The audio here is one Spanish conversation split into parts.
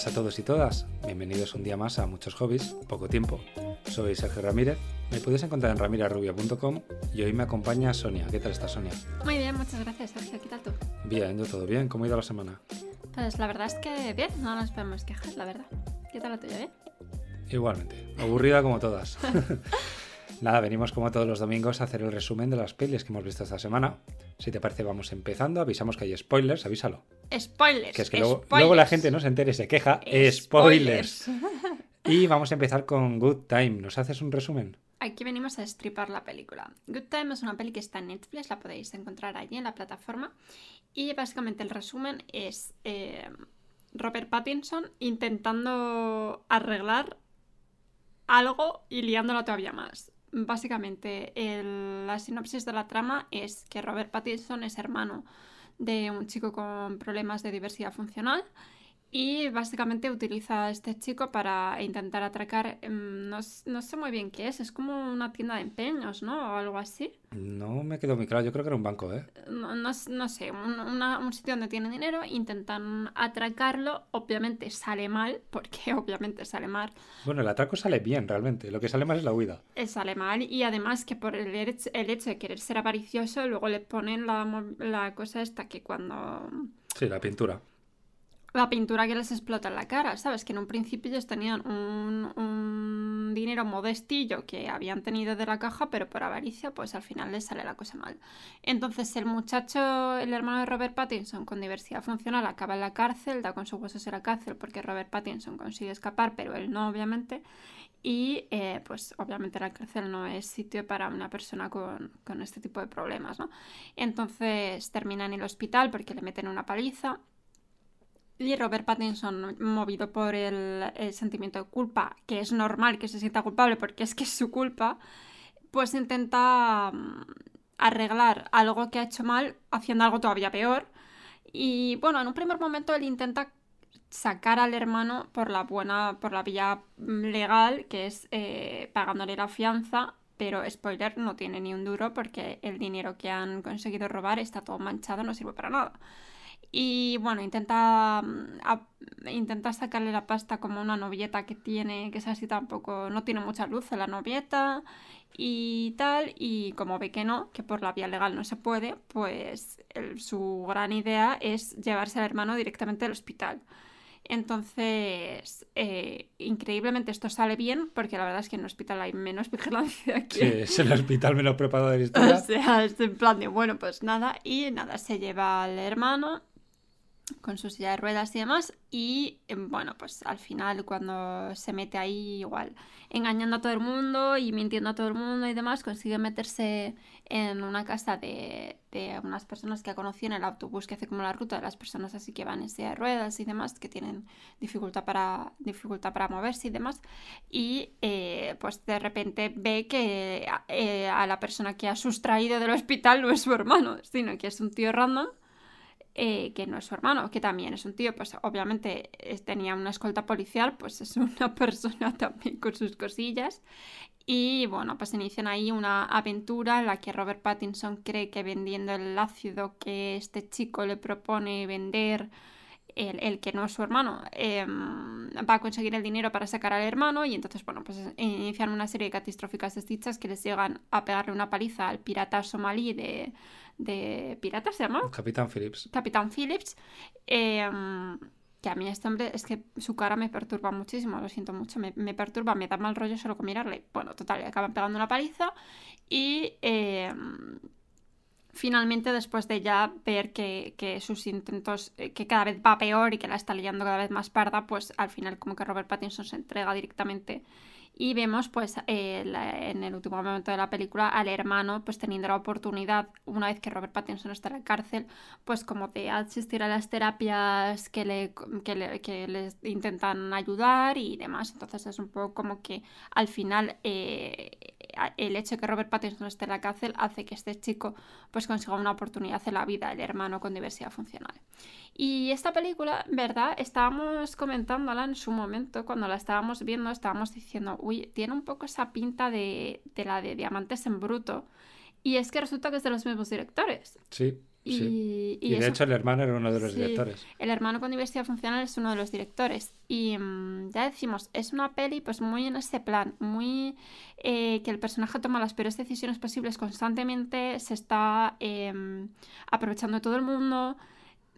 buenas a todos y todas. Bienvenidos un día más a Muchos Hobbies, poco tiempo. Soy Sergio Ramírez. Me puedes encontrar en ramirarrubia.com y hoy me acompaña Sonia. ¿Qué tal estás, Sonia? Muy bien, muchas gracias, Sergio. ¿Qué tal tú? Bien, yo todo bien. ¿Cómo ha ido la semana? Pues la verdad es que bien, no nos podemos quejar, la verdad. ¿Qué tal la tuya, bien? Igualmente, aburrida como todas. Nada, venimos como todos los domingos a hacer el resumen de las pelis que hemos visto esta semana. Si te parece, vamos empezando. Avisamos que hay spoilers, avísalo. Spoilers. Que es que luego, luego la gente no se entere y se queja. Spoilers. y vamos a empezar con Good Time. ¿Nos haces un resumen? Aquí venimos a estripar la película. Good Time es una peli que está en Netflix, la podéis encontrar allí en la plataforma. Y básicamente el resumen es eh, Robert Pattinson intentando arreglar algo y liándola todavía más. Básicamente, la sinopsis de la trama es que Robert Pattinson es hermano de un chico con problemas de diversidad funcional y básicamente utiliza a este chico para intentar atracar, em, no, sé muy bien qué es, es como una tienda de empeños, ¿no? O algo así. No me quedó muy claro, yo creo que era un banco, ¿eh? No, sé, un, sitio donde tiene dinero, intentan atracarlo, obviamente sale mal, porque obviamente sale mal. Bueno, el atraco sale bien realmente, lo que sale mal es la huida. Eh, sale mal y además que por el, el hecho de querer ser avaricioso, luego le ponen la, la cosa esta que cuando... Sí, la pintura la pintura que les explota en la cara, ¿sabes? Que en un principio ellos tenían un, dinero modestillo que habían tenido de la caja, pero por avaricia, pues al final les sale la cosa mal. Entonces el muchacho, el hermano de Robert Pattinson con diversidad funcional, acaba en la cárcel, da con su huesos en la cárcel porque Robert Pattinson consigue escapar, pero él no, obviamente. Y eh, pues obviamente la cárcel no es sitio para una persona con, con este tipo de problemas, ¿no? Entonces termina en el hospital porque le meten una paliza y Robert Pattinson, movido por el, sentimiento de culpa, que es normal que se sienta culpable porque es que es su culpa, pues intenta mm, arreglar algo que ha hecho mal haciendo algo todavía peor. Y bueno, en un primer momento él intenta sacar al hermano por la buena, por la vía legal, que es eh, pagándole la fianza, pero spoiler, no tiene ni un duro porque el dinero que han conseguido robar está todo manchado, no sirve para nada. Y bueno, intenta, mm, intenta sacarle la pasta como una novieta que tiene, que es así tampoco, no tiene mucha luz en la novieta y tal. Y como ve que no, que por la vía legal no se puede, pues su gran idea es llevarse al hermano directamente al hospital. Entonces, eh, increíblemente esto sale bien porque la verdad es que en el hospital hay menos vigilancia que... Sí, es el hospital menos preparado de la historia. o sea, es en plan de, bueno, pues nada, y nada, se lleva al hermano con su silla de ruedas y demás. Y em, bueno, pues al final cuando se mete ahí igual engañando a todo el mundo y mintiendo a todo el mundo y demás, consigue meterse en una casa de, unas personas que ha conocido en el autobús que hace como la ruta de las personas así que van en silla de ruedas y demás, que tienen dificultad para, dificultad para moverse y demás. Y eh, pues de repente ve que eh, a la persona que ha sustraído del hospital no es su hermano, sino que es un tío random eh, que no es su hermano, que también es un tío, pues obviamente tenía una escolta policial, pues es una persona también con sus cosillas. Y bueno, pues inician ahí una aventura en la que Robert Pattinson cree que vendiendo el ácido que este chico le propone vender, el, que no es su hermano, em, va a conseguir el dinero para sacar al hermano y entonces, bueno, pues inician una serie de catastróficas desdichas que les llegan a pegarle una paliza al pirata somalí de, de piratas, ¿se llama? Capitán Phillips. Capitán Phillips. Em, que a mí este hombre es que su cara me perturba muchísimo, lo siento mucho, me, perturba, me da mal rollo solo con mirarle. Bueno, total, le acaban pegando una paliza y em, finalmente después de ya ver que, que, sus intentos, eh, que cada vez va peor y que la está liando cada vez más parda, pues al final como que Robert Pattinson se entrega directamente y vemos pues eh, en el último momento de la película al hermano pues teniendo la oportunidad una vez que Robert Pattinson está en la cárcel pues como de asistir a las terapias que le, que les intentan ayudar y demás. Entonces es un poco como que al final eh, el hecho de que Robert Pattinson esté en la cárcel hace que este chico pues consiga una oportunidad en la vida, el hermano con diversidad funcional. Y esta película, ¿verdad? Estábamos comentándola en su momento, cuando la estábamos viendo, estábamos diciendo, uy, tiene un poco esa pinta de, de la de Diamantes en Bruto. Y es que resulta que es de los mismos directores. Sí, Y, Sí. y Y, de eso- hecho el hermano era uno de los sí, directores. El hermano con diversidad funcional es uno de los directores. Y mm, ya decimos, es una peli pues muy en ese plan, muy eh, que el personaje toma las peores decisiones posibles constantemente, se está em, aprovechando de todo el mundo.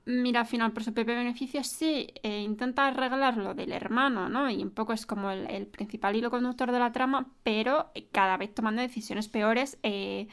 Mira, al final por su propio beneficio, sí, eh, intenta arreglar lo del hermano, ¿no? Y un poco es como el, el principal hilo conductor de la trama, pero cada vez tomando decisiones peores. eh,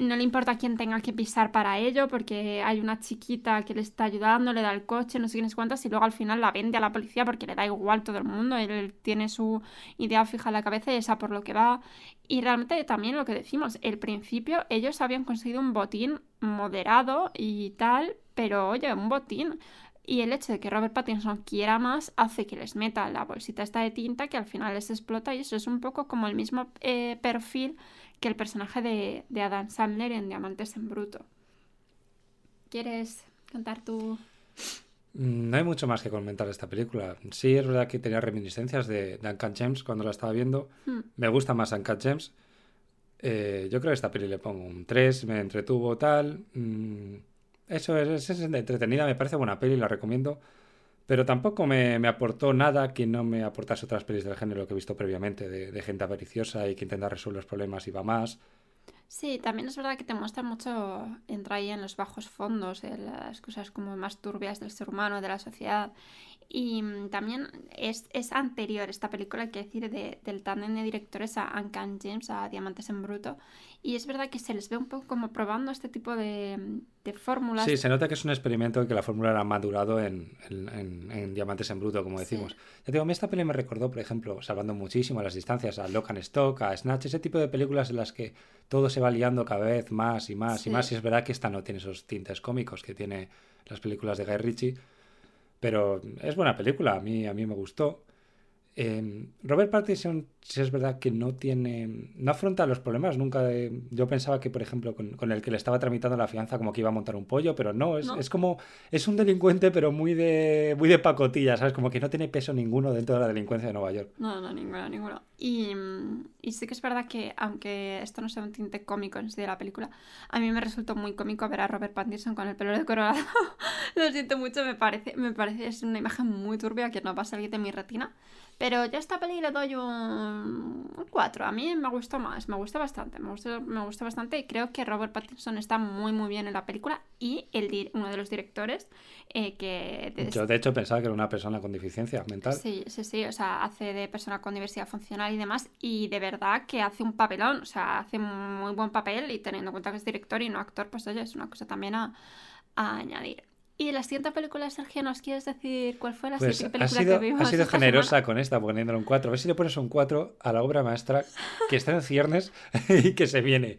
no le importa quién tenga que pisar para ello, porque hay una chiquita que le está ayudando, le da el coche, no sé quiénes cuántas, y luego al final la vende a la policía porque le da igual todo el mundo, él tiene su idea fija en la cabeza y esa por lo que va. Y realmente también lo que decimos, el principio ellos habían conseguido un botín moderado y tal, pero oye, un botín. Y el hecho de que Robert Pattinson quiera más hace que les meta la bolsita esta de tinta que al final les explota y eso es un poco como el mismo eh, perfil que el personaje de, de Adam Sandler en Diamantes en Bruto. ¿Quieres contar tu...? Mm, No hay mucho más que comentar de esta película. Sí, es verdad que tenía reminiscencias de, de Uncut Gems cuando la estaba viendo. Hmm. Me gusta más Uncut Gems. Eh, yo creo que esta peli le pongo un 3, me entretuvo tal. Mm, eso es, es entretenida, me parece buena peli, la recomiendo. Pero tampoco me, me aportó nada que no me aportase otras pelis del género que he visto previamente, de, de gente avariciosa y que intenta resolver los problemas y va más. Sí, también es verdad que te muestra mucho, entra ahí en los bajos fondos, en las cosas como más turbias del ser humano, de la sociedad. Y mm, también es, es anterior esta película, hay que decir, de- del tándem de directores a Uncan James, a Diamantes en Bruto. Y es verdad que se les ve un poco como probando este tipo de, de fórmulas. Sí, se nota que es un experimento y que la fórmula la han madurado en, en- en- Diamantes en Bruto, como Sí. decimos. Ya digo, a mí esta peli me recordó, por ejemplo, salvando muchísimo las distancias, a Lock and Stock, a Snatch, ese tipo de películas en las que todo se va liando cada vez más y más Sí. y más. Y es verdad que esta no tiene esos tintes cómicos que tiene las películas de Guy Ritchie, pero es buena película, a mí, a mí me gustó. Eh, Robert Pattinson, sí es verdad que no tiene, no afronta los problemas nunca. de- yo pensaba que, por ejemplo, con, con el que le estaba tramitando la fianza, como que iba a montar un pollo, pero no, es, No. es como, es un delincuente, pero muy de, muy de pacotilla, ¿sabes? Como que no tiene peso ninguno dentro de la delincuencia de Nueva York. No, no, ninguno, ninguno. Y, y sí que es verdad que, aunque esto no sea un tinte cómico en sí de la película, a mí me resultó muy cómico ver a Robert Pattinson con el pelo decorado. Lo siento mucho, me parece, me parece es una imagen muy turbia que no va a salir de mi retina. Pero yo a esta peli le doy un, un 4. A mí me gustó más, me gusta bastante, me gusta, me gusta bastante y creo que Robert Pattinson está muy muy bien en la película y el, uno de los directores eh, que... de- Yo, de hecho, pensaba que era una persona con deficiencia mental. Sí, sí, sí, o sea, hace de persona con diversidad funcional y demás, y de verdad que hace un papelón, o sea, hace un muy buen papel y teniendo en cuenta que es director y no actor, pues oye, es una cosa también a, a añadir. Y la siguiente película, Sergio, ¿nos quieres decir cuál fue la Pues ha película sido, que vimos? ha sido generosa semana? con esta poniéndole un 4. A ver si le pones un 4 a la obra maestra que está en ciernes y que se viene.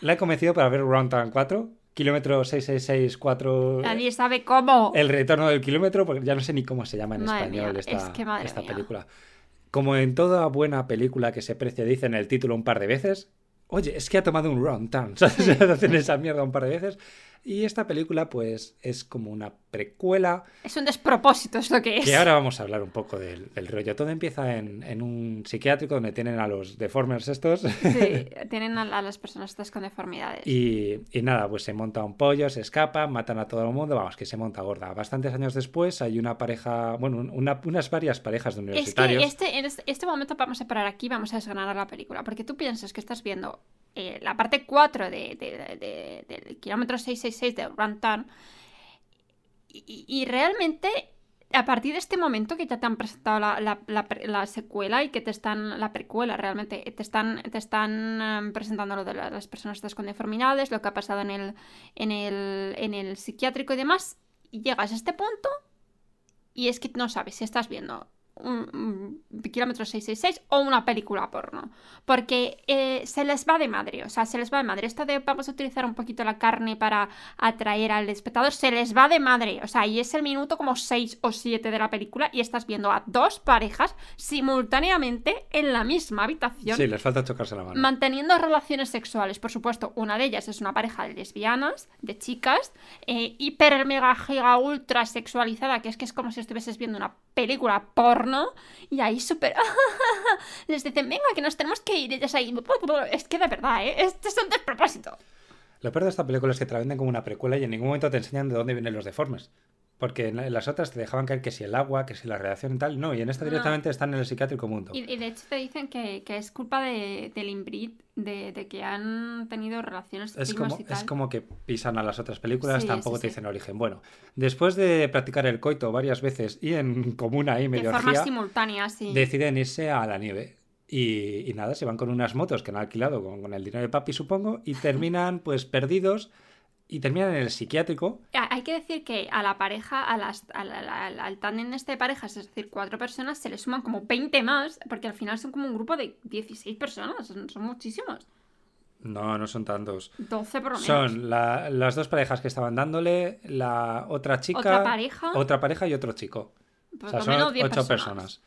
La he convencido para ver Round Town 4, kilómetro 6664. Nadie sabe cómo. El retorno del kilómetro, porque ya no sé ni cómo se llama en Madre español mía, esta, es que esta película. Como en toda buena película que se precia, dicen el título un par de veces. Oye, es que ha tomado un round turn. ¿sabes? Hacen esa mierda un par de veces. Y esta película, pues, es como una precuela. Es un despropósito, es lo que es. Que ahora vamos a hablar un poco del, del rollo. Todo empieza en, en un psiquiátrico donde tienen a los deformers estos. Sí, tienen a, a las personas estas con deformidades. Y, y nada, pues se monta un pollo, se escapa, matan a todo el mundo, vamos, que se monta gorda. Bastantes años después hay una pareja, bueno, una- unas varias parejas de Es que universitarios. este, en este, este momento vamos a parar aquí, vamos a desgranar la película, porque tú piensas que estás viendo eh, la parte 4 de, de- de- del kilómetro 666 de Rantan y, y- realmente a partir de este momento que ya te han presentado la, la- secuela y que te están, la precuela realmente, te están, te están em, presentando lo de la- las personas estas con deformidades, lo que ha pasado en el, en el, en el psiquiátrico y demás, llegas a este punto y es que no sabes si estás viendo un, un kilómetro 666 o una película porno. Porque eh, se les va de madre, o sea, se les va de madre. Esto de vamos a utilizar un poquito la carne para atraer al espectador, se les va de madre. O sea, y es el minuto como 6 o 7 de la película y estás viendo a dos parejas simultáneamente en la misma habitación. Sí, les falta chocarse la mano. Manteniendo relaciones sexuales, por supuesto, una de ellas es una pareja de lesbianas, de chicas, eh, hiper, mega, giga, ultra sexualizada, que es que es como si estuvieses viendo una película porno, y ahí súper... les dicen, venga, que nos tenemos que ir, ellas ahí... Es que de verdad, ¿eh? Este es un despropósito. Lo peor de esta película es que te la venden como una precuela y en ningún momento te enseñan de dónde vienen los deformes. Porque en las otras te dejaban caer que si el agua, que si la radiación y tal. No, y en esta directamente están en el psiquiátrico mundo. Y, y de hecho te dicen que, que es culpa de, del inbreed, de, de que han tenido relaciones Es como, y tal. es como que pisan a las otras películas, Sí, tampoco sí, te sí. dicen origen. Bueno, después de practicar el coito varias veces y en común ahí de medio forma orgía, simultánea, sí. deciden irse a la nieve. Y, y nada, se van con unas motos que han alquilado con, con el dinero de papi, supongo, y terminan pues perdidos y terminan en el psiquiátrico. Ha- Hay que decir que a la pareja, a las, a la- la- al tándem este de parejas, es decir, cuatro personas, se le suman como 20 más, porque al final son como un grupo de 16 personas, son, son muchísimos. No, no son tantos. 12 por lo menos. Son la- las dos parejas que estaban dándole, la otra chica, Otra pareja. otra pareja y otro chico. Pues o sea, son menos 10 ocho personas. personas.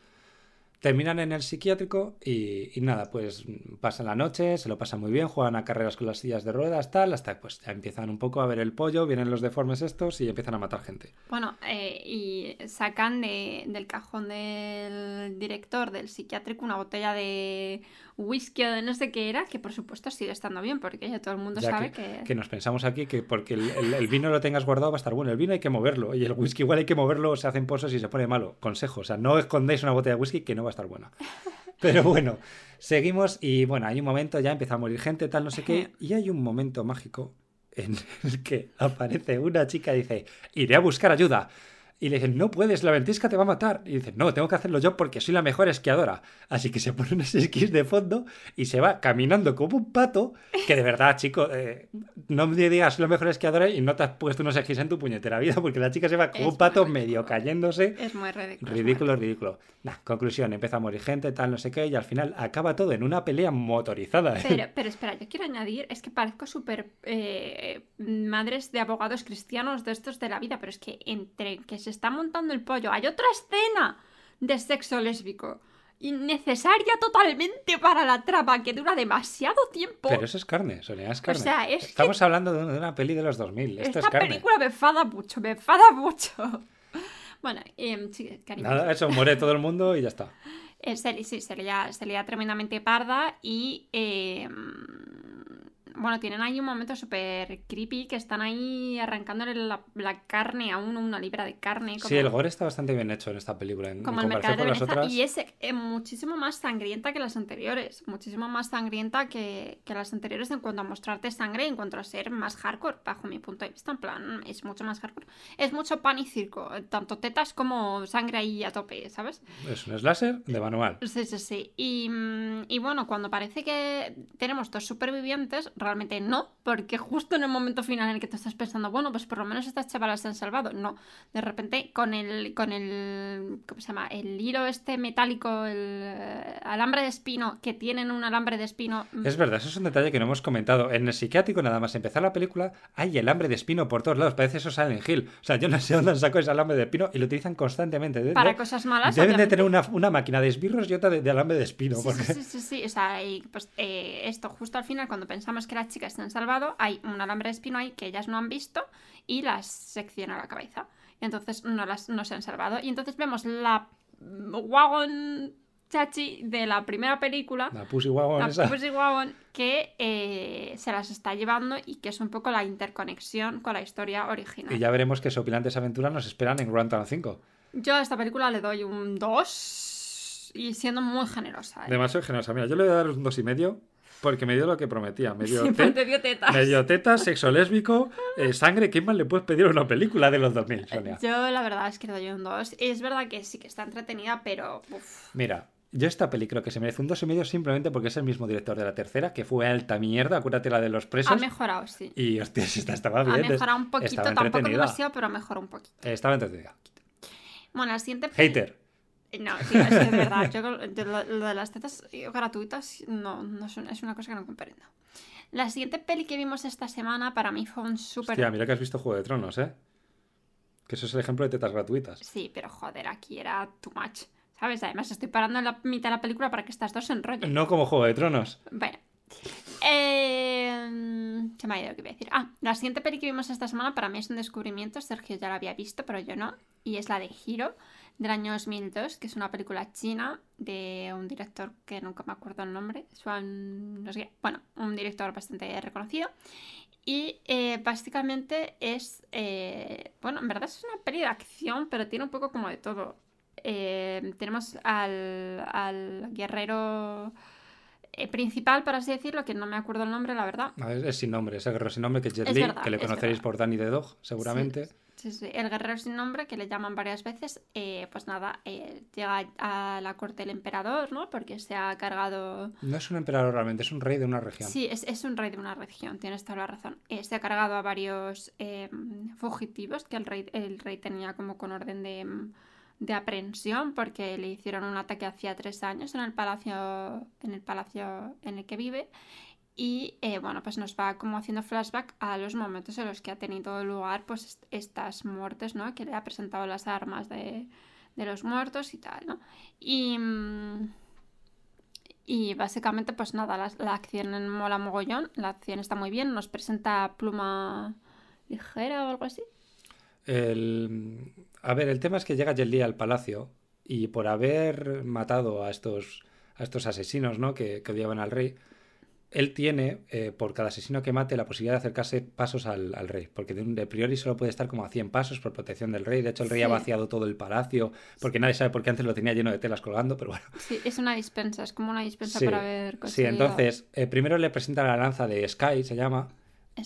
Terminan en el psiquiátrico y, nada, pues pasan la noche, se lo pasan muy bien, juegan a carreras con las sillas de ruedas, tal, hasta pues ya empiezan un poco a ver el pollo, vienen los deformes estos y empiezan a matar gente. Bueno, eh, y sacan de- del cajón del director del psiquiátrico una botella de whisky o de no sé qué era, que por supuesto sigue estando bien, porque ya todo el mundo Ya sabe que, que... que nos pensamos aquí que porque el, el- el vino lo tengas guardado va a estar bueno. El vino hay que moverlo y el whisky igual hay que moverlo, se hacen pozos y se pone malo. Consejo, o sea, no escondéis una botella de whisky que no va a estar buena. Pero bueno, seguimos y bueno, hay un momento, ya empieza a morir gente, tal, no sé qué, y hay un momento mágico en el que aparece una chica y dice, iré a buscar ayuda. Y le dicen, no puedes, la ventisca te va a matar. Y dice, no, tengo que hacerlo yo porque soy la mejor esquiadora. Así que se pone unos esquís de fondo y se va caminando como un pato. Que de verdad, chico, eh, no me digas soy la mejor esquiadora y no te has puesto unos esquís en tu puñetera vida porque la chica se va como Es un pato medio ridículo. cayéndose. Es muy ridículo. es muy Ridículo, ridículo. Nah, conclusión, empieza a morir gente, tal, no sé qué, y al final acaba todo en una pelea motorizada. ¿eh? Pero, pero espera, yo quiero añadir, es que parezco súper eh, madres de abogados cristianos de estos de la vida, pero es que entre que se está montando el pollo hay otra escena de sexo lésbico innecesaria totalmente para la trama que dura demasiado tiempo. Pero eso es carne, Sonia, es carne. sea, es que- Estamos hablando de una, peli de los 2000. Esto Esta es carne. película me enfada mucho, me enfada mucho. Bueno, eh, sí, cariño. Nada, eso muere todo el mundo y ya está. Eh, se, sí, se leía, se leía tremendamente parda y eh, bueno, tienen ahí un momento súper creepy que están ahí arrancándole la, la carne a uno, una libra de carne. Como, Sí, el gore está bastante bien hecho en esta película. En, como en el mercado de Venecia otras. y es eh, muchísimo más sangrienta que las anteriores, muchísimo más sangrienta que, que las anteriores en cuanto a mostrarte sangre, en cuanto a ser más hardcore, bajo mi punto de vista, en plan, es mucho más hardcore. Es mucho pan y circo, eh, tanto tetas como sangre ahí a tope, ¿sabes? Es un slasher de manual. Sí, sí, sí. Y, mm, y bueno, cuando parece que tenemos dos supervivientes, realmente no, porque justo en el momento final en el que te estás pensando, bueno, pues por lo menos estas chavalas se han salvado. No, de repente con el, con el, ¿cómo se llama? El hilo este metálico, el eh, alambre de espino, que tienen un alambre de espino. mm, Es verdad, eso es un detalle que no hemos comentado. En el psiquiátrico, nada más empezar la película, hay el hambre de espino por todos lados. Parece eso Silent Hill. O sea, yo no sé dónde sacado ese alambre de espino y lo utilizan constantemente. De- para de- cosas malas. Deben de obviamente. tener una, una máquina de esbirros y otra de, de alambre de espino. Sí, porque... sí, sí, sí, sí. O sea, y, pues eh, esto justo al final, cuando pensamos que las chicas se han salvado, hay un alambre de espino ahí que ellas no han visto y las secciona la cabeza. Entonces no, las, no se han salvado. Y entonces vemos la wagon chachi de la primera película, La Pussy Wagon la esa. Pussy Wagon, que eh, se las está llevando y que es un poco la interconexión con la historia original. Y ya veremos qué sopilantes aventuras nos esperan en Grand Town 5. Yo a esta película le doy un 2 y siendo muy generosa. ¿eh? Demasiado generosa. Mira, yo le voy a dar un dos y medio porque me dio lo que prometía. Me dio, Sí, te- te dio tetas. me dio tetas, sexo lésbico, eh, sangre. ¿Qué más le puedes pedir una película de los 2000, Sonia? Yo la verdad es que doy un 2. Es verdad que sí que está entretenida, pero... uf. Mira, yo esta peli creo que se merece un dos y medio simplemente porque es el mismo director de la tercera, que fue alta mierda, acuérdate la de los presos. Ha mejorado, sí. Y hostias, esta estaba Ha bien. mejorado un poquito, tampoco demasiado, pero ha mejorado un poquito. Estaba entretenida. Bueno, la siguiente... Hater. No, tío, es que verdad. Yo, yo lo, lo de las tetas gratuitas no, no es, una, es una cosa que no comprendo. La siguiente peli que vimos esta semana para mí fue un súper... Hostia, mira que has visto Juego de Tronos, ¿eh? Que eso es el ejemplo de tetas gratuitas. Sí, pero joder, aquí era too much. ¿Sabes? Además, estoy parando en la mitad de la película para que estas dos se enrollen. No como Juego de Tronos. Bueno. Eh, ¿Qué me ha ido que iba a decir? Ah, la siguiente peli que vimos esta semana para mí es un descubrimiento. Sergio ya la había visto, pero yo no. Y es la de Hiro, del año 2002, que es una película china de un director que nunca me acuerdo el nombre. Swan, no sé. Bueno, un director bastante reconocido. Y eh, básicamente es, eh, bueno, en verdad es una peli de acción, pero tiene un poco como de todo. Eh, tenemos al, al guerrero eh, principal, por así decirlo, que no me acuerdo el nombre, la verdad. No, es, es sin nombre, es el guerrero sin nombre que es Jet Li, que le conoceréis por Danny the Dog, seguramente. Sí, sí, el guerrero sin nombre, que le llaman varias veces, eh, pues nada, eh, llega a la corte del emperador, ¿no? Porque se ha cargado... No es un emperador realmente, es un rey de una región. Sí, es, es un rey de una región, tienes toda la razón. Eh, se ha cargado a varios eh, fugitivos que el rey, el rey tenía como con orden de, de aprehensión porque le hicieron un ataque hacía tres años en el palacio en el palacio en el que vive y eh, bueno pues nos va como haciendo flashback a los momentos en los que ha tenido lugar pues est- estas muertes no que le ha presentado las armas de, de los muertos y tal no y mm, y básicamente, pues nada, la, la acción mola mogollón, la acción está muy bien, nos presenta pluma ligera o algo así. El... A ver, el tema es que llega Jet Li al palacio y por haber matado a estos, a estos asesinos ¿no? que, que odiaban al rey, él tiene, eh, por cada asesino que mate, la posibilidad de acercarse pasos al, al rey, porque de, un- de priori solo puede estar como a 100 pasos por protección del rey. De hecho, el rey ha Sí. vaciado todo el palacio, porque nadie sabe por qué antes lo tenía lleno de telas colgando, pero bueno. Sí, es una dispensa, es como una dispensa Sí, para haber Sí, conseguido entonces, eh, primero le presenta la lanza de Sky, se llama.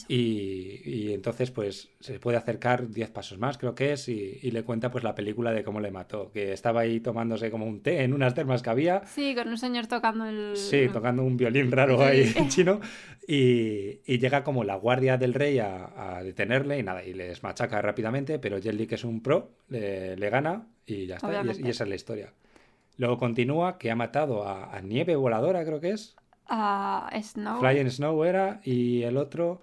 Y, y entonces pues se puede acercar 10 pasos más, creo que es, y, y le cuenta pues la película de cómo le mató, que estaba ahí tomándose como un té en unas termas que había, Sí, con un señor tocando el... sí, tocando un violín raro ahí en chino, y, y llega como la guardia del rey a, a detenerle y nada, y les machaca rápidamente, pero Jet Li, que es un pro, le, le gana y ya está, y, esa es la historia. Luego continúa que ha matado a, a Nieve Voladora, creo que es. Ah, Snow. Flying Snow era, y el otro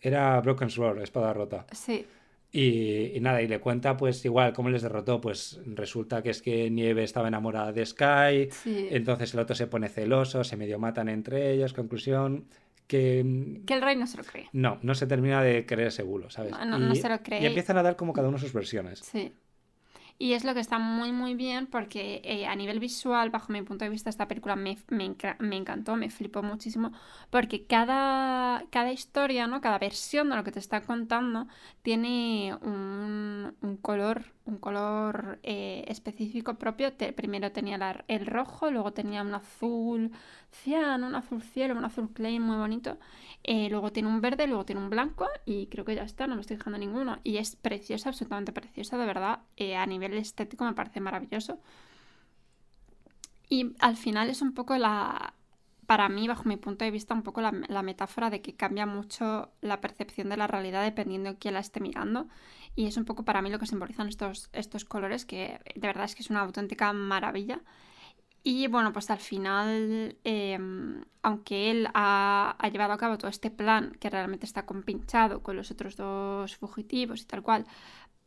era Broken Sword, espada rota. Sí, Y, y nada, y le cuenta pues igual cómo les derrotó, pues resulta que es que Nieve estaba enamorada de Sky, sí. entonces el otro se pone celoso, se medio matan entre ellos, conclusión, que mm, Que el rey no se lo cree. no, no se termina de creer ese bulo, ¿sabes? No, no, no y, se lo cree. y empiezan a dar como cada uno sus versiones. Sí. Y es lo que está muy, muy bien porque eh, a nivel visual, bajo mi punto de vista, esta película me, me, me encantó, me flipó muchísimo, porque cada, cada historia, ¿no? Cada versión de lo que te está contando tiene un color, un color eh, específico propio. Primero tenía el rojo, luego tenía un azul cian, un azul cielo, un azul clay muy bonito. Eh, luego tiene un verde, luego tiene un blanco y creo que ya está, no me estoy dejando ninguno. Y es preciosa, absolutamente preciosa, de verdad. Eh, a nivel estético me parece maravilloso. Y al final es un poco la, para mí, bajo mi punto de vista, un poco la, la metáfora de que cambia mucho la percepción de la realidad dependiendo de quién la esté mirando. Y es un poco para mí lo que simbolizan estos, estos colores, que de verdad es que es una auténtica maravilla. Y bueno, pues al final, eh, aunque él ha, ha llevado a cabo todo este plan que realmente está compinchado con los otros dos fugitivos y tal cual,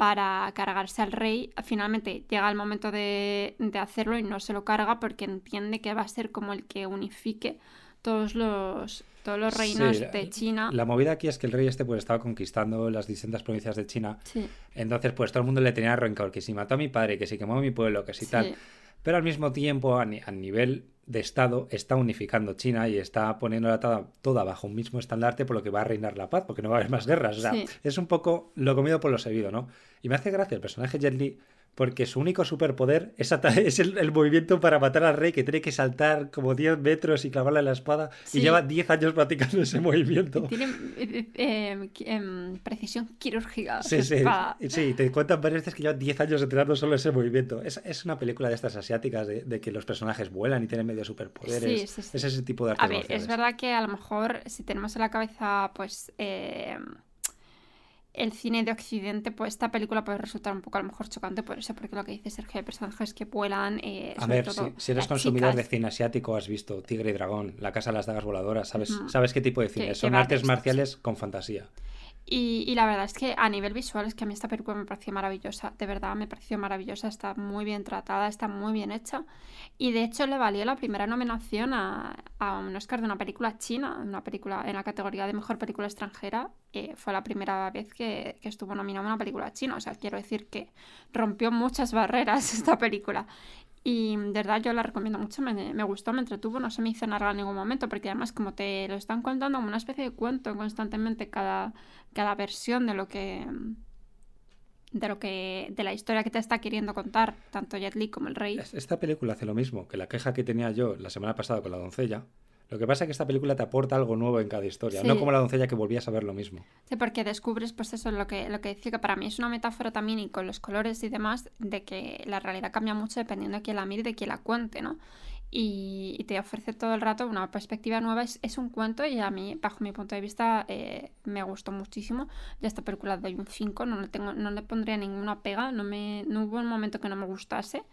para cargarse al rey, finalmente llega el momento de, de hacerlo y no se lo carga porque entiende que va a ser como el que unifique todos los, todos los reinos Sí, de China. La movida aquí es que el rey este pues estaba conquistando las distintas provincias de China, Sí, entonces pues todo el mundo le tenía rencor, que si mató a mi padre, que si quemó mi pueblo, que si sí, tal. Pero al mismo tiempo, a, ni- a nivel de Estado, está unificando China y está poniéndola toda, toda bajo un mismo estandarte, por lo que va a reinar la paz, porque no va a haber más guerras. O sea, Sí. es un poco lo comido por lo servido, ¿no? Y me hace gracia el personaje Jet Li, porque su único superpoder es, es el, el movimiento para matar al rey, que tiene que saltar como 10 metros y clavarle la espada, Sí. y lleva 10 años practicando ese movimiento. Tiene eh, eh, qui- em, precisión quirúrgica. Sí, sí, sí, te cuentan varias veces que lleva 10 años entrenando solo ese movimiento. Es, es una película de estas asiáticas de, de que los personajes vuelan y tienen medio superpoderes. Sí, sí, sí. Es ese tipo de artes A ver, marciales. es verdad que a lo mejor si tenemos en la cabeza, pues, eh, el cine de Occidente, pues esta película puede resultar un poco a lo mejor chocante por eso, porque lo que dice Sergio, hay personajes que vuelan, eh, A ver, si, si eres consumidor de cine asiático, has visto Tigre y Dragón, La Casa de las Dagas Voladoras, ¿sabes, sabes qué tipo de cine? Son artes marciales con fantasía. Y, y la verdad es que a nivel visual es que a mí esta película me pareció maravillosa, de verdad me pareció maravillosa, está muy bien tratada, está muy bien hecha y de hecho le valió la primera nominación a, a un Oscar de una película china, una película en la categoría de mejor película extranjera, eh, fue la primera vez que, que estuvo nominada una película china, o sea, quiero decir que rompió muchas barreras esta película. Y de verdad yo la recomiendo mucho, me, me, gustó, me entretuvo, no se me hizo larga en ningún momento, porque además como te lo están contando como una especie de cuento constantemente cada, cada versión de lo que de lo que de la historia que te está queriendo contar tanto Jet Li como el rey. Esta película hace lo mismo que la queja que tenía yo la semana pasada con la doncella, lo que pasa es que esta película te aporta algo nuevo en cada historia, no como la doncella que volvías a ver lo mismo. Sí, porque descubres, pues eso, lo que, lo que decía, que para mí es una metáfora también y con los colores y demás, de que la realidad cambia mucho dependiendo de quién la mire y de quién la cuente, ¿no? Y, te ofrece todo el rato una perspectiva nueva. Es, es, un cuento y a mí, bajo mi punto de vista, eh, me gustó muchísimo. Ya esta película doy un 5, no le, tengo, no le pondría ninguna pega, no, me, no hubo un momento que no me gustase.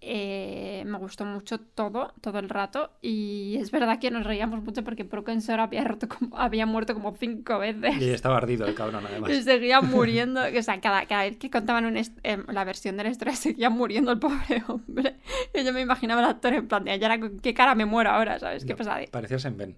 Eh, me gustó mucho todo, todo el rato. Y es verdad que nos reíamos mucho porque Procensor había, roto como, había muerto como cinco veces. Y estaba ardido el cabrón, además. Y seguía muriendo. O sea, cada, cada vez que contaban un em, la versión de la historia, seguía muriendo el pobre hombre. Y yo me imaginaba al actor en plan de, ya ¿qué cara me muero ahora? ¿Sabes? ¿Qué pasa? Parecías en Ben.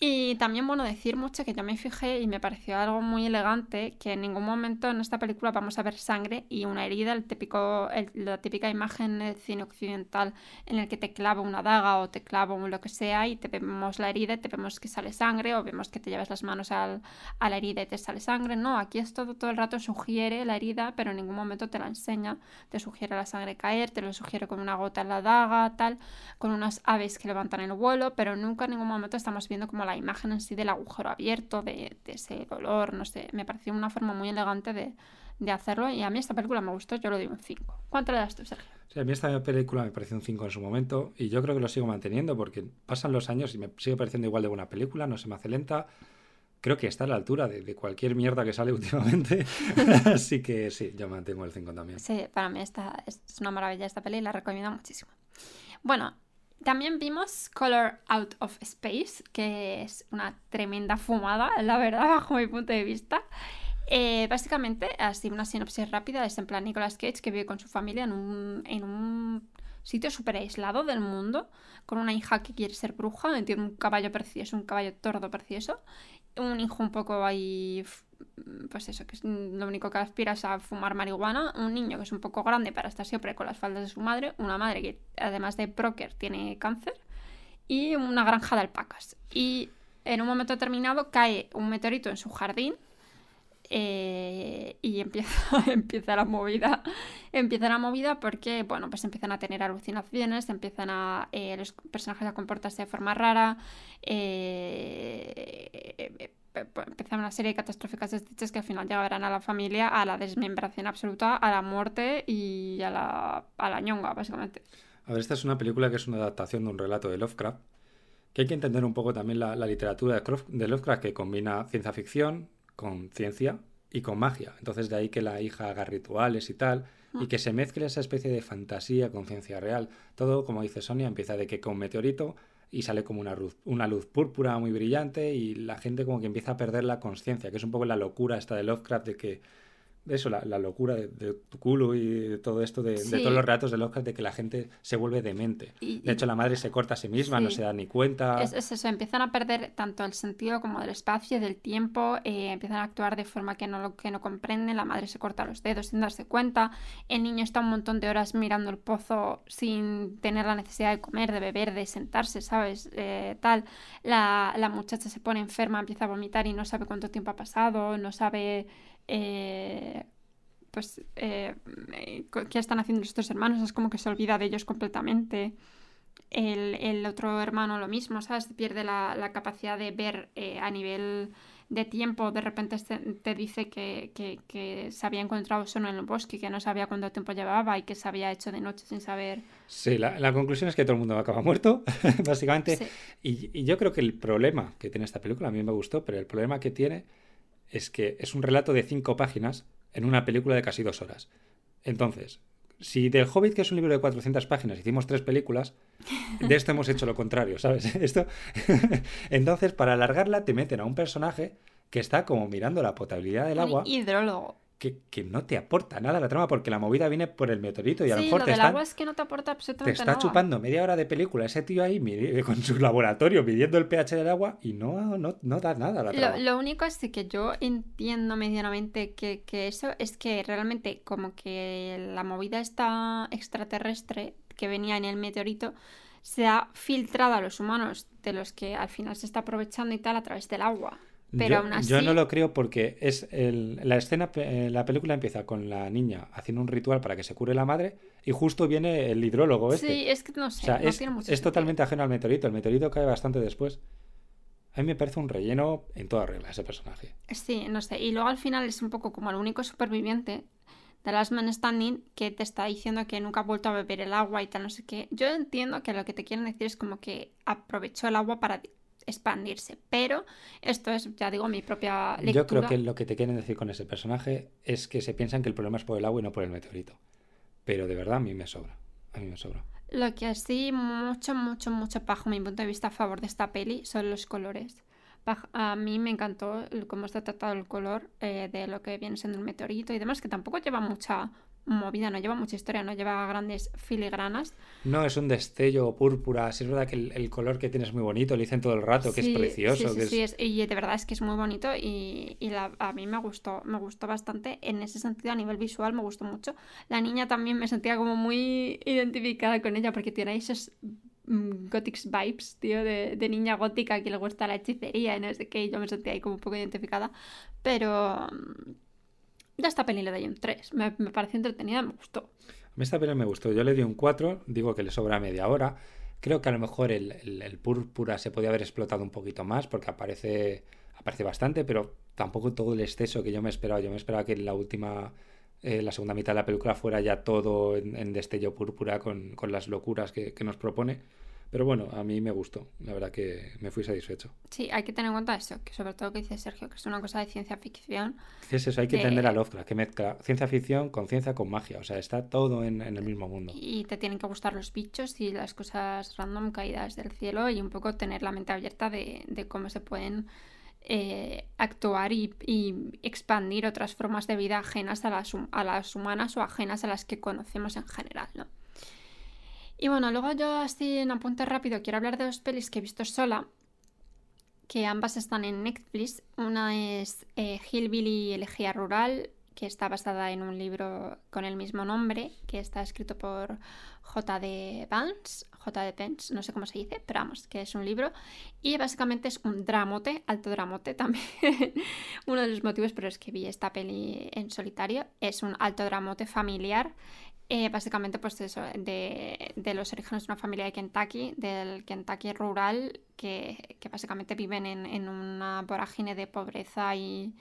Y también, bueno, decir mucho que yo me fijé y me pareció algo muy elegante que en ningún momento en esta película vamos a ver sangre y una herida, el típico, la típica imagen del cine occidental en el que te clava una daga o te clava lo que sea y te vemos la herida y te vemos que sale sangre o vemos que te llevas las manos al, a la herida y te sale sangre. No, aquí es todo, todo el rato sugiere la herida, pero en ningún momento te la enseña. Te sugiere la sangre caer, te lo sugiere con una gota en la daga, tal, con unas aves que levantan el vuelo, pero nunca en ningún momento estamos viendo como la imagen en sí del agujero abierto, de, ese dolor, no sé, me pareció una forma muy elegante de, hacerlo y a mí esta película me gustó, yo lo digo un 5. ¿Cuánto le das tú, Sergio? a mí esta película me pareció un 5 en su momento y yo creo que lo sigo manteniendo porque pasan los años y me sigue pareciendo igual de buena película, no se me hace lenta. Creo que está a la altura de, cualquier mierda que sale últimamente. Así que sí, yo mantengo el 5 también. Sí, para mí esta, es una maravilla esta peli y la recomiendo muchísimo. Bueno, también vimos Color Out of Space, que es una tremenda fumada, la verdad, bajo mi punto de vista. Eh, básicamente, así una sinopsis rápida, es en plan Nicolas Cage que vive con su familia en un, en un sitio súper aislado del mundo, con una hija que quiere ser bruja, tiene un caballo precioso, un caballo tordo precioso, un hijo un poco ahí pues eso, que es lo único que aspira es a fumar marihuana, un niño que es un poco grande para estar siempre con las faldas de su madre, una madre que además de broker tiene cáncer y una granja de alpacas. Y en un momento determinado cae un meteorito en su jardín eh, y empieza, empieza la movida. Empieza la movida porque, bueno, pues empiezan a tener alucinaciones, empiezan a eh, los personajes a comportarse de forma rara. Eh, empezar una serie de catastróficas desdichas que al final llevarán a la familia a la desmembración absoluta, a la muerte y a la, a la ñonga, básicamente. A ver, esta es una película que es una adaptación de un relato de Lovecraft, que hay que entender un poco también la, literatura de Lovecraft, que combina ciencia ficción con ciencia y con magia. Entonces de ahí que la hija haga rituales y tal, y que se mezcle esa especie de fantasía con ciencia real. Todo, como dice Sonia, empieza de que con meteorito y sale como una luz, una luz púrpura muy brillante y la gente como que empieza a perder la conciencia, que es un poco la locura esta de Lovecraft de que eso, la, locura de, tu culo y de todo esto, de, todos los relatos de Lovecraft, de que la gente se vuelve demente. de hecho, la madre se corta a sí misma, no se da ni cuenta. Es, eso, empiezan a perder tanto el sentido como del espacio, del tiempo, eh, empiezan a actuar de forma que no, que no comprenden, la madre se corta los dedos sin darse cuenta, el niño está un montón de horas mirando el pozo sin tener la necesidad de comer, de beber, de sentarse, ¿sabes? Eh, tal, la, la muchacha se pone enferma, empieza a vomitar y no sabe cuánto tiempo ha pasado, no sabe eh, pues, eh, ¿qué están haciendo estos hermanos? Es como que se olvida de ellos completamente. El, otro hermano lo mismo, ¿sabes? Pierde la, capacidad de ver eh, a nivel de tiempo. De repente te, dice que, se había encontrado solo en el bosque, que no sabía cuánto tiempo llevaba y que se había hecho de noche sin saber. Sí, la, conclusión es que todo el mundo acaba muerto, básicamente. Y, y yo creo que el problema que tiene esta película, a mí me gustó, pero el problema que tiene es que es un relato de cinco páginas en una película de casi dos horas. Entonces, si del Hobbit, que es un libro de 400 páginas, hicimos tres películas, de esto hemos hecho lo contrario, ¿sabes? Esto... Entonces, para alargarla, te meten a un personaje que está como mirando la potabilidad del agua. hidrólogo. Que, que, no te aporta nada la trama porque la movida viene por el meteorito y a lo mejor lo te del están- agua es que no te aporta te absolutamente está nada. chupando media hora de película ese tío ahí con su laboratorio midiendo el pH del agua y no, no, no da nada a la trama. Lo, lo único es que yo entiendo medianamente que, que eso es que realmente como que la movida esta extraterrestre que venía en el meteorito se ha filtrado a los humanos de los que al final se está aprovechando y tal a través del agua. Pero yo, aún así... yo no lo creo porque es el- la escena, eh, la película empieza con la niña haciendo un ritual para que se cure la madre y justo viene el hidrólogo este. Sí, es que no sé, o sea, no es, tiene mucho es sentido. totalmente ajeno al meteorito. El meteorito cae bastante después. A mí me parece un relleno en toda regla ese personaje. Sí, no sé. Y luego al final es un poco como el único superviviente de Last Man Standing que te está diciendo que nunca ha vuelto a beber el agua y tal, no sé qué. Yo entiendo que lo que te quieren decir es como que aprovechó el agua para expandirse. Pero esto es, ya digo, mi propia lectura. Yo creo que lo que te quieren decir con ese personaje es que se piensan que el problema es por el agua y no por el meteorito. Pero de verdad a mí me sobra. A mí me sobra. Lo que sí, mucho, mucho, mucho bajo mi punto de vista a favor de esta peli son los colores. A mí me encantó cómo está tratado el color eh, de lo que viene siendo el meteorito y demás, que tampoco lleva mucha movida, no lleva mucha historia, no lleva grandes filigranas. No, es un destello púrpura. Sí, es verdad que el, el color que tiene es muy bonito. Lo dicen todo el rato, que Sí, es precioso. sí, sí, que sí, es... es- y de verdad es que es muy bonito y, y la- a mí me gustó, me gustó bastante. En ese sentido, a nivel visual, me gustó mucho. La niña también me sentía como muy identificada con ella porque tiene esos mm, gothic vibes, tío, de, de niña gótica que le gusta la hechicería y no sé qué. Y yo me sentía ahí como un poco identificada. Pero ya esta peli le doy un 3. Me, me pareció entretenida, me gustó. A mí esta peli me gustó. Yo le di un 4, digo que le sobra media hora. Creo que a lo mejor el, el- púrpura se podía haber explotado un poquito más porque aparece, aparece bastante, pero tampoco todo el exceso que yo me esperaba. Yo me esperaba que la última, eh, la segunda mitad de la película fuera ya todo en, en destello púrpura con, con las locuras que, que nos propone. Pero bueno, a mí me gustó. La verdad que me fui satisfecho. Sí, hay que tener en cuenta eso, que sobre todo que dice Sergio, que es una cosa de ciencia ficción. ¿Qué es eso? Hay que de- entender a Lovecraft, que mezcla ciencia ficción con ciencia con magia. O sea, está todo en, en el mismo mundo. Y te tienen que gustar los bichos y las cosas random caídas del cielo y un poco tener la mente abierta de, de cómo se pueden eh, actuar y, y expandir otras formas de vida ajenas a las, a las humanas o ajenas a las que conocemos en general, ¿no? Y bueno, luego yo así en apunte rápido quiero hablar de dos pelis que he visto sola, que ambas están en Netflix. Una es eh, Hillbilly Elegía Rural, que está basada en un libro con el mismo nombre, que está escrito por J.D. Vance, J.D. Pence, no sé cómo se dice, pero vamos, que es un libro. Y básicamente es un dramote, alto dramote también. Uno de los motivos por los que vi esta peli en solitario es un alto dramote familiar. Eh, básicamente, pues eso, de, los orígenes de una familia de Kentucky, del Kentucky rural, que, básicamente viven en, una vorágine de pobreza y,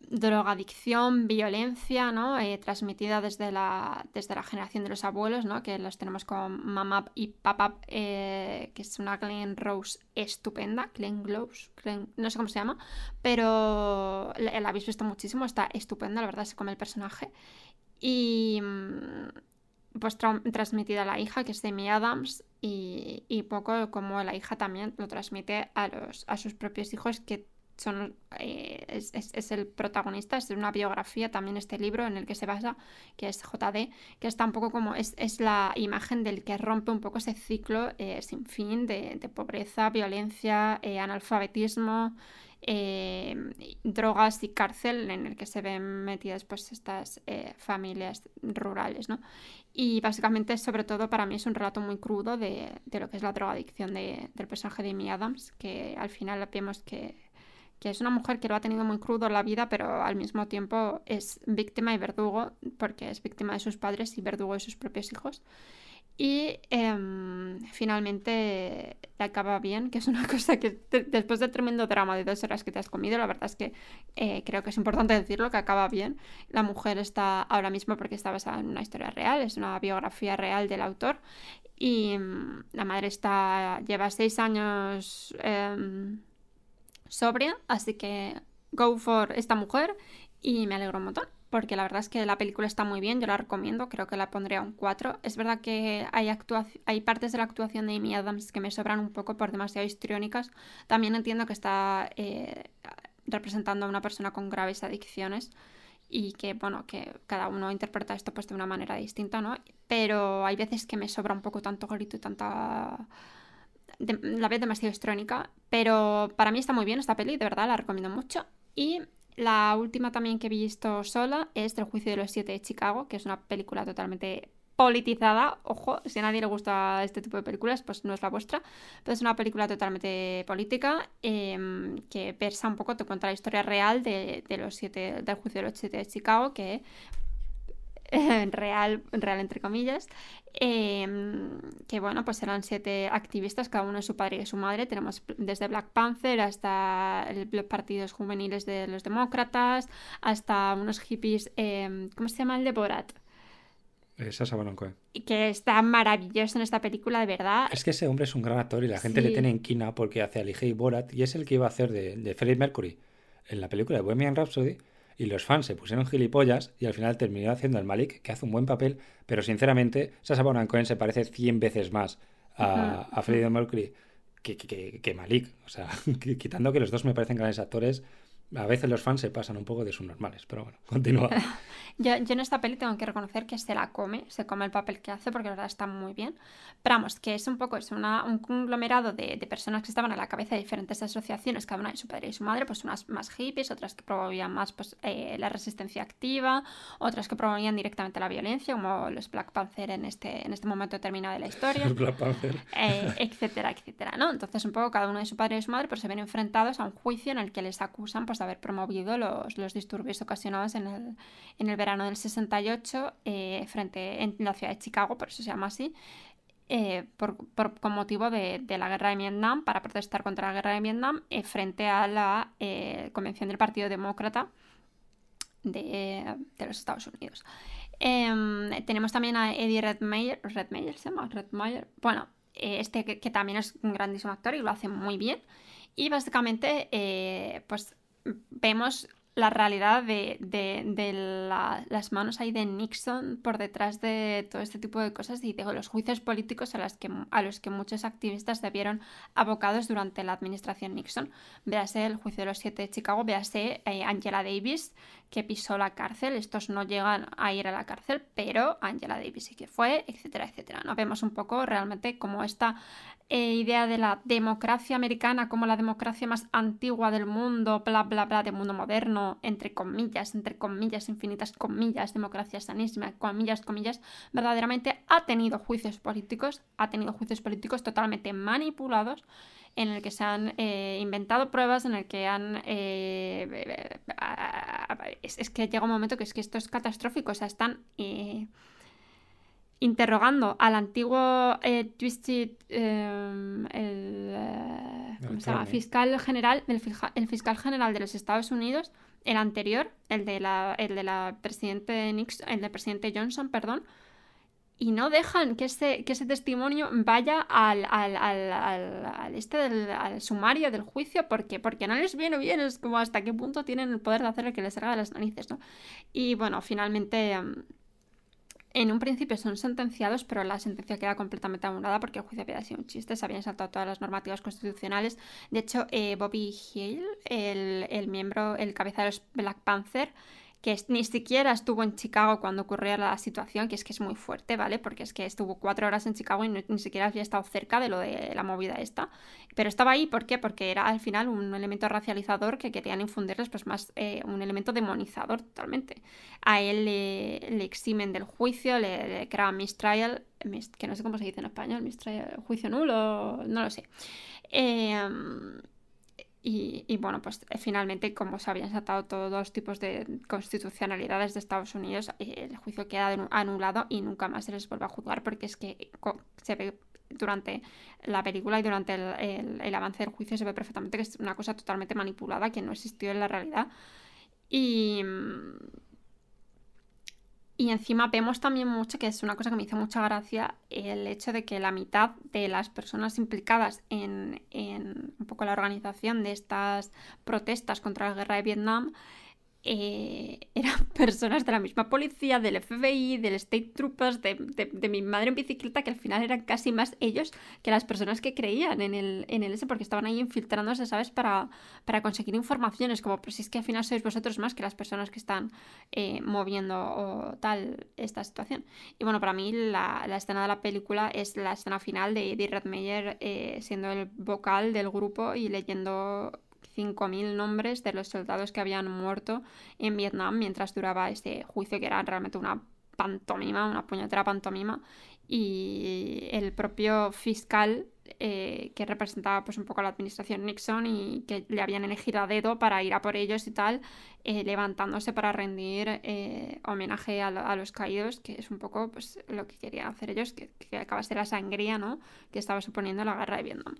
drogadicción, violencia, ¿no? Eh, transmitida desde la, desde la generación de los abuelos, ¿no? Que los tenemos con mamá y papá, eh, que es una Glen Rose estupenda, Glen Glenn- no sé cómo se llama, pero la, la habéis visto muchísimo, está estupenda, la verdad, se come el personaje. Y mm, pues tra- transmitida a la hija, que es Amy Adams, y, y poco como la hija también lo transmite a, los, a sus propios hijos, que son, eh, es, es- es el protagonista, es una biografía también este libro en el que se basa, que es JD, que está un poco como, es, es la imagen del que rompe un poco ese ciclo eh, sin fin de, de pobreza, violencia, eh, analfabetismo, eh, drogas y cárcel en el que se ven metidas pues estas eh, familias rurales, ¿no? Y básicamente, sobre todo, para mí es un relato muy crudo de, de lo que es la drogadicción de- del personaje de Amy Adams, que al final vemos que, que es una mujer que lo ha tenido muy crudo la vida, pero al mismo tiempo es víctima y verdugo, porque es víctima de sus padres y verdugo de sus propios hijos. Y em, finalmente le acaba bien, que es una cosa que después del tremendo drama de dos horas que te has comido, la verdad es que eh, creo que es importante decirlo, que acaba bien. La mujer está ahora mismo porque está basada en una historia real, es una biografía real del autor. Y mm, la madre está lleva seis años em, sobria, así que go for esta mujer y me alegro un montón. Porque la verdad es que la película está muy bien, yo la recomiendo, creo que la pondré a un 4. Es verdad que hay, hay partes de la actuación de Amy Adams que me sobran un poco por demasiado histriónicas. También entiendo que está eh, representando a una persona con graves adicciones y que, bueno, que cada uno interpreta esto pues de una manera distinta, ¿no? Pero hay veces que me sobra un poco tanto grito y tanta... la vez demasiado histrónica, pero para mí está muy bien esta peli, de verdad la recomiendo mucho. Y la última también que he visto sola es El juicio de los siete de Chicago, que es una película totalmente politizada. Ojo, si a nadie le gusta este tipo de películas, pues no es la vuestra. Pero es una película totalmente política em, que versa un poco, te cuenta la historia real de, los siete, del juicio de los siete de Chicago, que real, real entre comillas, em, que bueno, pues eran siete activistas, cada uno de su padre y su madre. Tenemos desde Black Panther hasta los partidos juveniles de los demócratas, hasta unos hippies, em, ¿cómo se llama el de Borat? Sasha Baron Cohen. Y que está maravilloso en esta película, de verdad. Es que ese hombre es un gran actor y la gente le tiene en quina porque hace a y Borat y es el que iba a hacer de, de Freddie Mercury en la película de Bohemian Rhapsody y los fans se pusieron gilipollas y al final terminó haciendo el Malik, que hace un buen papel, pero sinceramente Sasha Baron Cohen se parece 100 veces más a, Freddie Mercury que, que, Malik. O sea, quitando que los dos me parecen grandes actores, a veces los fans se pasan un poco de sus normales, pero bueno, continúa. yo, en esta peli tengo que reconocer que se la come, se come el papel que hace porque la verdad está muy bien. Pero vamos, que es un poco, es una, un conglomerado de, personas que estaban a la cabeza de diferentes asociaciones, cada una de su padre y su madre, pues unas más hippies, otras que promovían más pues, eh, la resistencia activa, otras que promovían directamente la violencia, como los Black Panther en este, en este momento determinado de la historia. Black Panther. Eh, etcétera, etcétera, ¿no? Entonces un poco cada uno de su padre y su madre pues se ven enfrentados a un juicio en el que les acusan pues haber promovido los, disturbios ocasionados en el, en el verano del 68 eh, frente en la ciudad de Chicago, por eso se llama así, eh, con motivo de, la guerra de Vietnam, para protestar contra la guerra de Vietnam, eh, frente a la convención del Partido Demócrata de, los Estados Unidos. Em, tenemos también a Eddie Redmayne, Redmayne se llama Redmayne, bueno, este que, que, también es un grandísimo actor y lo hace muy bien. Y básicamente, pues vemos la realidad de, las manos ahí de Nixon por detrás de todo este tipo de cosas y de los juicios políticos a, las que, a los que muchos activistas debieron abocados durante la administración Nixon. Véase el juicio de los siete de Chicago, véase eh, Angela Davis que pisó la cárcel. Estos no llegan a ir a la cárcel, pero Angela Davis sí que fue, etcétera, etcétera. ¿no? Vemos un poco realmente cómo esta eh, idea de la democracia americana como la democracia más antigua del mundo, bla, bla, bla, del mundo moderno, entre comillas, entre comillas, infinitas comillas, democracia sanísima, comillas, comillas, verdaderamente ha tenido juicios políticos, ha tenido juicios políticos totalmente manipulados en el que se han eh, inventado pruebas, en el que han... Eh, es, que llega un momento que es que esto es catastrófico, o sea, están eh, interrogando al antiguo Twisted, em, el, ¿cómo se llama? Fiscal general, el, el, fiscal general de los Estados Unidos, el anterior, el de la, el de la presidente Nixon, el del presidente Johnson, perdón, y no dejan que ese, que ese testimonio vaya al, al, al, este del, sumario del juicio porque, porque no les viene bien, es como hasta qué punto tienen el poder de hacer lo que les salga de las narices, ¿no? Y bueno, finalmente... En un principio son sentenciados, pero la sentencia queda completamente anulada porque el juicio había sido un chiste, se habían saltado todas las normativas constitucionales. De hecho, eh, Bobby Hill, el, el, miembro, el cabeza de los Black Panther, que ni siquiera estuvo en Chicago cuando ocurrió la situación, que es que es muy fuerte, ¿vale? Porque es que estuvo cuatro horas en Chicago y ni siquiera había estado cerca de lo de la movida esta. Pero estaba ahí, ¿por qué? Porque era al final un elemento racializador que querían infundirles, pues más eh, un elemento demonizador totalmente. A él le, eximen del juicio, le, le crean mistrial, que no sé cómo se dice en español, mistrial, juicio nulo, no lo sé. Eh, y, bueno, pues eh, finalmente, como se habían saltado todos los tipos de constitucionalidades de Estados Unidos, eh, el juicio queda anulado y nunca más se les vuelve a juzgar porque es que se ve durante la película y durante el, el avance del juicio se ve perfectamente que es una cosa totalmente manipulada que no existió en la realidad. Y, y encima vemos también mucho, que es una cosa que me hizo mucha gracia, el hecho de que la mitad de las personas implicadas en, un poco la organización de estas protestas contra la guerra de Vietnam eh, eran personas de la misma policía, del FBI, del State Troopers, de, de- mi madre en bicicleta, que al final eran casi más ellos que las personas que creían en el, en el ese, porque estaban ahí infiltrándose, ¿sabes? Para, para conseguir informaciones, como, pero si es que al final sois vosotros más que las personas que están eh, moviendo o tal esta situación. Y bueno, para mí la, la escena de la película es la escena final de Eddie Redmayne eh, siendo el vocal del grupo y leyendo 5.000 nombres de los soldados que habían muerto en Vietnam mientras duraba este juicio, que era realmente una pantomima, una puñetera pantomima. Y el propio fiscal eh, que representaba pues un poco a la administración Nixon y que le habían elegido a dedo para ir a por ellos y tal, eh, levantándose para rendir eh, homenaje a, lo- a los caídos, que es un poco pues, lo que querían hacer ellos, que, que acabase la sangría ¿no? que estaba suponiendo la guerra de Vietnam.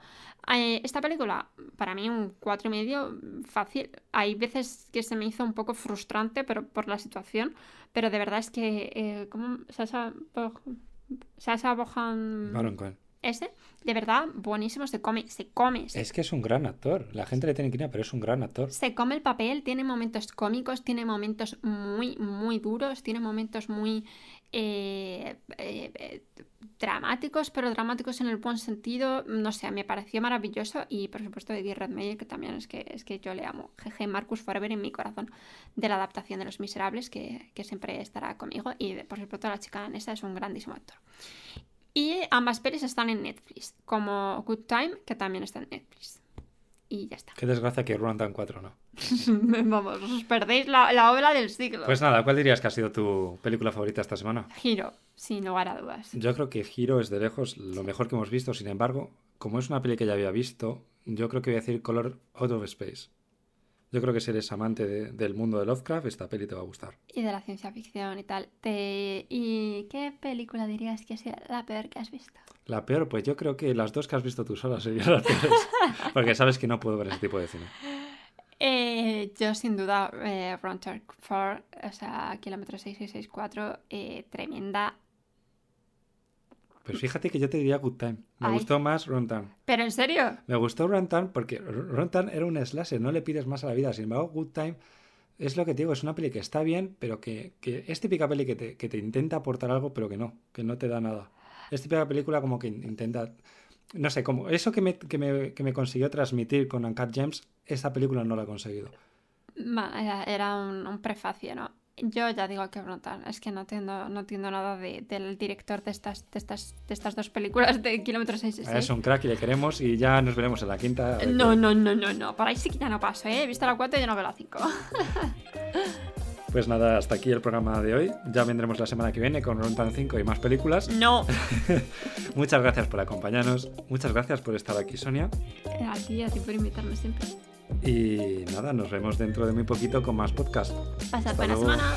Esta película, para mí, un cuatro y medio fácil. Hay veces que se me hizo un poco frustrante pero por la situación, pero de verdad es que, ¿cómo? Sasha, Sasha Bohan, Baron Cohen. Ese, de verdad, buenísimo, se come, se come, se Es que es un gran actor. La gente le tiene que ir, pero es un gran actor. se come el papel, tiene momentos cómicos, tiene momentos muy, muy duros, tiene momentos muy eh, eh, dramáticos, pero dramáticos en el buen sentido. No sé, me pareció maravilloso. Y por supuesto, Eddie Redmayne, que también es que, es que yo le amo. Jeje, Marcus Forever en mi corazón, de la adaptación de Los Miserables, que, que siempre estará conmigo. Y por supuesto, la chica danesa es un grandísimo actor. Y ambas pelis están en Netflix, como Good Time, que también está en Netflix. Y ya está. Qué desgracia que Ruantan 4 no. Vamos, os perdéis la, la obra del siglo. Pues nada, ¿cuál dirías que ha sido tu película favorita esta semana? Giro, sin lugar a dudas. Yo creo que Hero es de lejos lo mejor que hemos visto. Sin embargo, como es una peli que ya había visto, yo creo que voy a decir Color Out of Space. Yo creo que si eres amante de- del mundo de Lovecraft, esta peli te va a gustar. Y de la ciencia ficción y tal. Te- ¿Y qué película dirías que es la peor que has visto? La peor, pues yo creo que las dos que has visto tú sola serían las peores. Porque sabes que no puedo ver ese tipo de cine. Eh, yo sin duda, eh, Frontier 4, o sea, kilómetro 6664, eh, tremenda. Pues fíjate que yo te diría Good Time. Me Ay. gustó más Runtown. ¿Pero en serio? Me gustó Runtown porque Runtown era un slasher, no le pides más a la vida. Sin embargo, Good Time es lo que te digo, es una peli que está bien, pero que, que es típica peli que te, que te intenta aportar algo, pero que no, que no te da nada. Es típica película como que intenta... No sé, como eso que me, que me, que me consiguió transmitir con Uncut Gems, esta película no la ha conseguido. Era, era un, un prefacio, ¿no? Yo ya digo que Brontal, es que no entiendo, no entiendo nada de- del director de estas, de, estas, de estas dos películas de Kilómetro 66. Es un crack y le queremos y ya nos veremos en la quinta. No, no, no, no, no. Por ahí sí que ya no paso, ¿eh? He visto la 4 y ya no veo la 5. Pues nada, hasta aquí el programa de hoy. Ya vendremos la semana que viene con Runtown 5 y más películas. No. Muchas gracias por acompañarnos. Muchas gracias por estar aquí, Sonia. A ti, a ti por invitarme siempre. Y nada, nos vemos dentro de muy poquito con más podcast. Pasa buena semana.